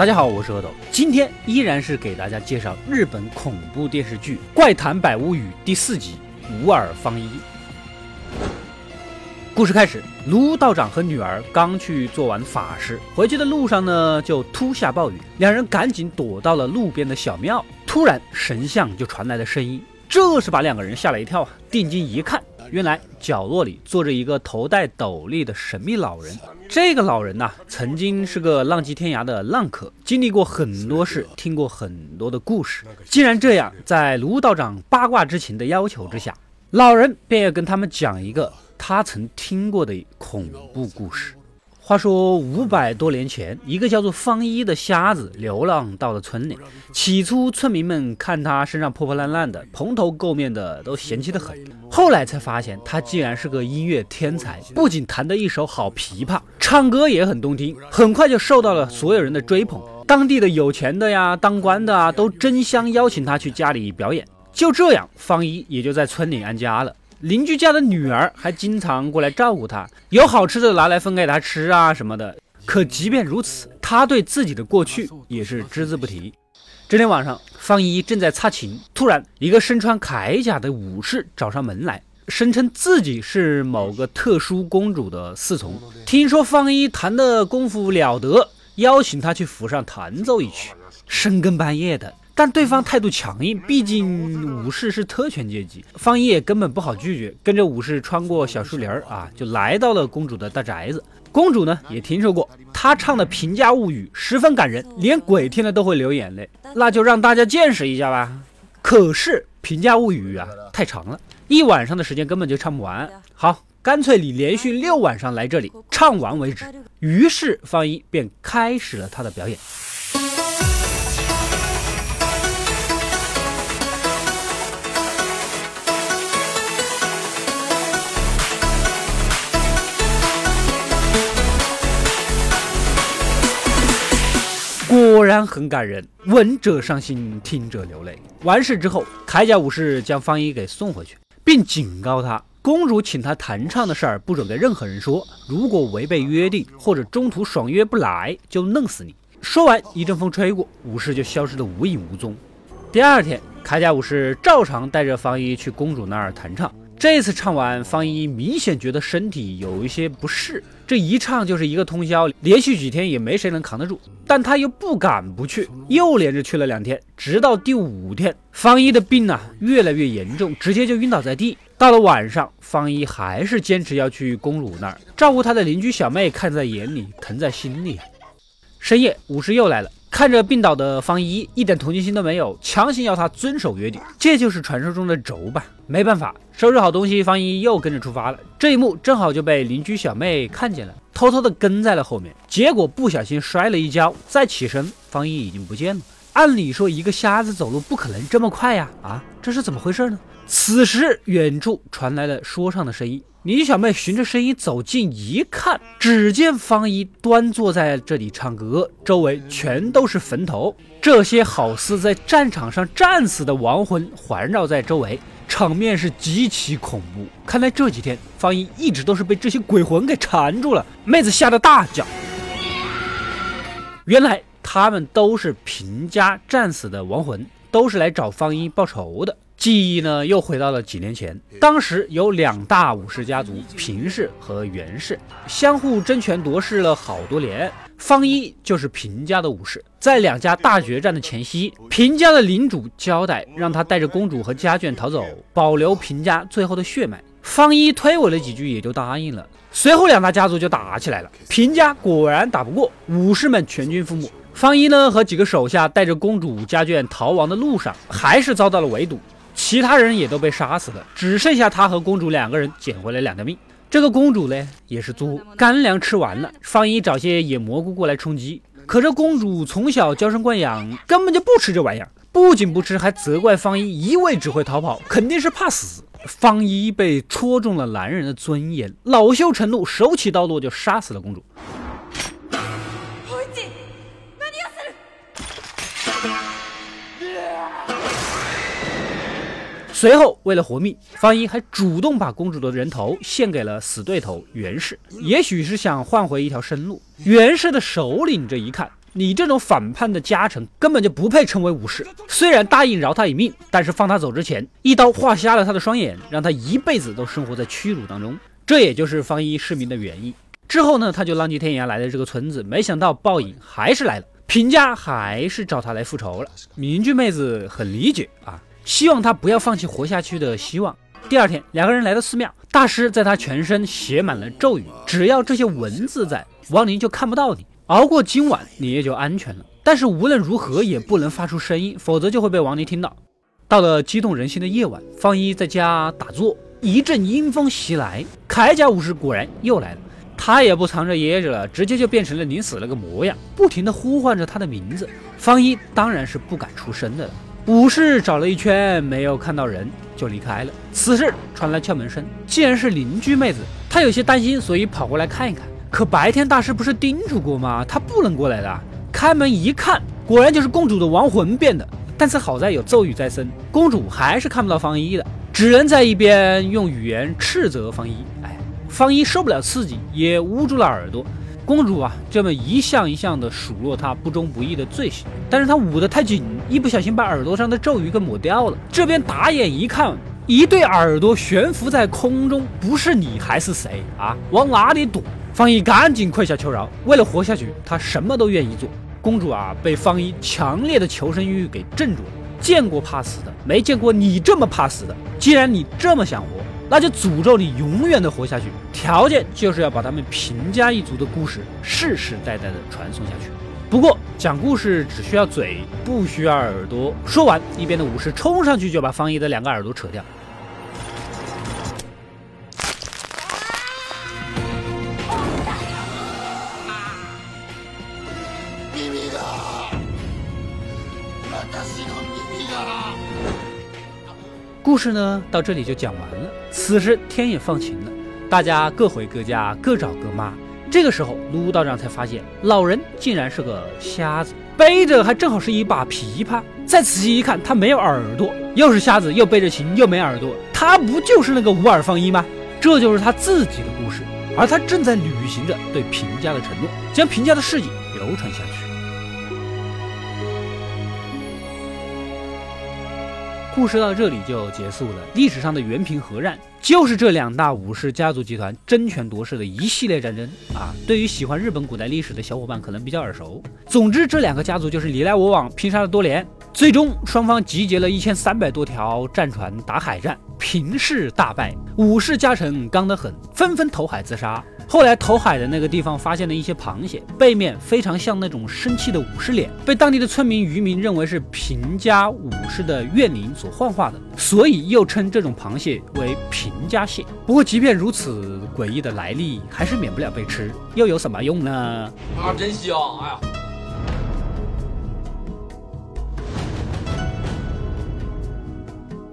大家好，我是阿斗，今天依然是给大家介绍日本恐怖电视剧《怪谈百物语》第四集《无耳方一》。故事开始，卢道长和女儿刚去做完法事，回去的路上呢，就突下暴雨，两人赶紧躲到了路边的小庙。突然，神像就传来了声音，这是把两个人吓了一跳啊！定睛一看。原来角落里坐着一个头戴斗笠的神秘老人。这个老人呐，曾经是个浪迹天涯的浪客，经历过很多事，听过很多的故事。既然这样，在卢道长八卦之情的要求之下，老人便要跟他们讲一个他曾听过的恐怖故事。话说五百多年前，一个叫做方一的瞎子流浪到了村里。起初，村民们看他身上破破烂烂的、蓬头垢面的，都嫌弃的很。后来才发现，他竟然是个音乐天才，不仅弹得一手好琵琶，唱歌也很动听。很快就受到了所有人的追捧，当地的有钱的呀、当官的啊，都争相邀请他去家里表演。就这样，方一也就在村里安家了。邻居家的女儿还经常过来照顾他，有好吃的拿来分给他吃啊什么的。可即便如此，他对自己的过去也是只字不提。这天晚上，方一正在擦琴，突然一个身穿铠甲的武士找上门来，声称自己是某个特殊公主的侍从，听说方一弹的功夫了得，邀请他去府上弹奏一曲。深更半夜的。但对方态度强硬，毕竟武士是特权阶级，方一也根本不好拒绝，跟着武士穿过小树林儿啊，就来到了公主的大宅子。公主呢也听说过他唱的《平家物语》，十分感人，连鬼听了都会流眼泪。那就让大家见识一下吧。可是《平家物语》啊太长了，一晚上的时间根本就唱不完。好，干脆你连续六晚上来这里唱完为止。于是方一便开始了他的表演。果然很感人，闻者伤心，听者流泪。完事之后，铠甲武士将方一给送回去，并警告他：公主请他弹唱的事儿不准跟任何人说，如果违背约定或者中途爽约不来，就弄死你。说完，一阵风吹过，武士就消失得无影无踪。第二天，铠甲武士照常带着方一去公主那儿弹唱。这次唱完，方一明显觉得身体有一些不适，这一唱就是一个通宵，连续几天也没谁能扛得住。但他又不敢不去，又连着去了两天，直到第五天，方一的病呢越来越严重，直接就晕倒在地。到了晚上，方一还是坚持要去公鲁那儿照顾他的邻居小妹，看在眼里，疼在心里。深夜，武士又来了。看着病倒的方一，一点同情心都没有，强行要他遵守约定，这就是传说中的轴吧？没办法，收拾好东西，方一又跟着出发了。这一幕正好就被邻居小妹看见了，偷偷的跟在了后面，结果不小心摔了一跤，再起身，方一已经不见了。按理说，一个瞎子走路不可能这么快呀！啊，这是怎么回事呢？此时，远处传来了说唱的声音。李小妹循着声音走近一看，只见方一端坐在这里唱歌，周围全都是坟头，这些好似在战场上战死的亡魂环绕在周围，场面是极其恐怖。看来这几天方一一直都是被这些鬼魂给缠住了。妹子吓得大叫，原来他们都是平家战死的亡魂，都是来找方一报仇的。记忆呢，又回到了几年前。当时有两大武士家族，平氏和源氏，相互争权夺势了好多年。方一就是平家的武士，在两家大决战的前夕，平家的领主交代让他带着公主和家眷逃走，保留平家最后的血脉。方一推诿了几句，也就答应了。随后两大家族就打起来了，平家果然打不过，武士们全军覆没。方一呢和几个手下带着公主家眷逃亡的路上，还是遭到了围堵。其他人也都被杀死了，只剩下他和公主两个人捡回来两条命。这个公主呢，也是作，干粮吃完了，方一找些野蘑菇过来充饥。可这公主从小娇生惯养，根本就不吃这玩意儿，不仅不吃，还责怪方一一味只会逃跑，肯定是怕死。方一被戳中了男人的尊严，恼羞成怒，手起刀落就杀死了公主。随后，为了活命，方一还主动把公主的人头献给了死对头袁氏，也许是想换回一条生路。袁氏的首领这一看，你这种反叛的家臣根本就不配称为武士。虽然答应饶他一命，但是放他走之前，一刀划瞎了他的双眼，让他一辈子都生活在屈辱当中。这也就是方一失明的原因。之后呢，他就浪迹天涯来到这个村子，没想到报应还是来了，平家还是找他来复仇了。邻居妹子很理解啊，希望他不要放弃活下去的希望。第二天，两个人来到寺庙，大师在他全身写满了咒语，只要这些文字在，亡灵就看不到你。熬过今晚，你也就安全了。但是无论如何也不能发出声音，否则就会被亡灵听到。到了激动人心的夜晚，方一在家打坐，一阵阴风袭来，铠甲武士果然又来了。他也不藏着掖着了，直接就变成了临死那个模样，不停的呼唤着他的名字。方一当然是不敢出声的了。武士找了一圈，没有看到人，就离开了。此时传来敲门声，竟然是邻居妹子。他有些担心，所以跑过来看一看。可白天大师不是叮嘱过吗？他不能过来的。开门一看，果然就是公主的亡魂变的。但是好在有咒语在身，公主还是看不到方一的，只能在一边用语言斥责方一。哎，方一受不了刺激，也捂住了耳朵。公主啊，这么一项一项的数落他不忠不义的罪行，但是他捂得太紧，一不小心把耳朵上的咒语给抹掉了。这边打眼一看，一对耳朵悬浮在空中，不是你还是谁啊？往哪里躲？方一赶紧跪下求饶，为了活下去，他什么都愿意做。公主啊，被方一强烈的求生欲给镇住了。见过怕死的，没见过你这么怕死的。既然你这么想活。那就诅咒你永远的活下去，条件就是要把他们平家一族的故事世世代代的传送下去。不过讲故事只需要嘴，不需要耳朵。说完，一边的武士冲上去就把方一的两个耳朵扯掉。故事呢，到这里就讲完了。此时天也放晴了，大家各回各家，各找各妈。这个时候，卢道长才发现，老人竟然是个瞎子，背着还正好是一把琵琶。再仔细一看，他没有耳朵，又是瞎子，又背着琴，又没耳朵，他不就是那个无耳放一吗？这就是他自己的故事，而他正在履行着对平家的承诺，将平家的事迹流传下去。故事到这里就结束了。历史上的元平和战，就是这两大武士家族集团争权夺势的一系列战争啊。对于喜欢日本古代历史的小伙伴，可能比较耳熟。总之，这两个家族就是你来我往，拼杀了多年，最终双方集结了一千三百多条战船打海战，平氏大败，武士家臣刚得很，纷纷投海自杀。后来投海的那个地方发现了一些螃蟹，背面非常像那种生气的武士脸，被当地的村民渔民认为是平家武士的怨灵所幻化的，所以又称这种螃蟹为平家蟹。不过即便如此，诡异的来历还是免不了被吃，又有什么用呢？啊，真香！哎呀。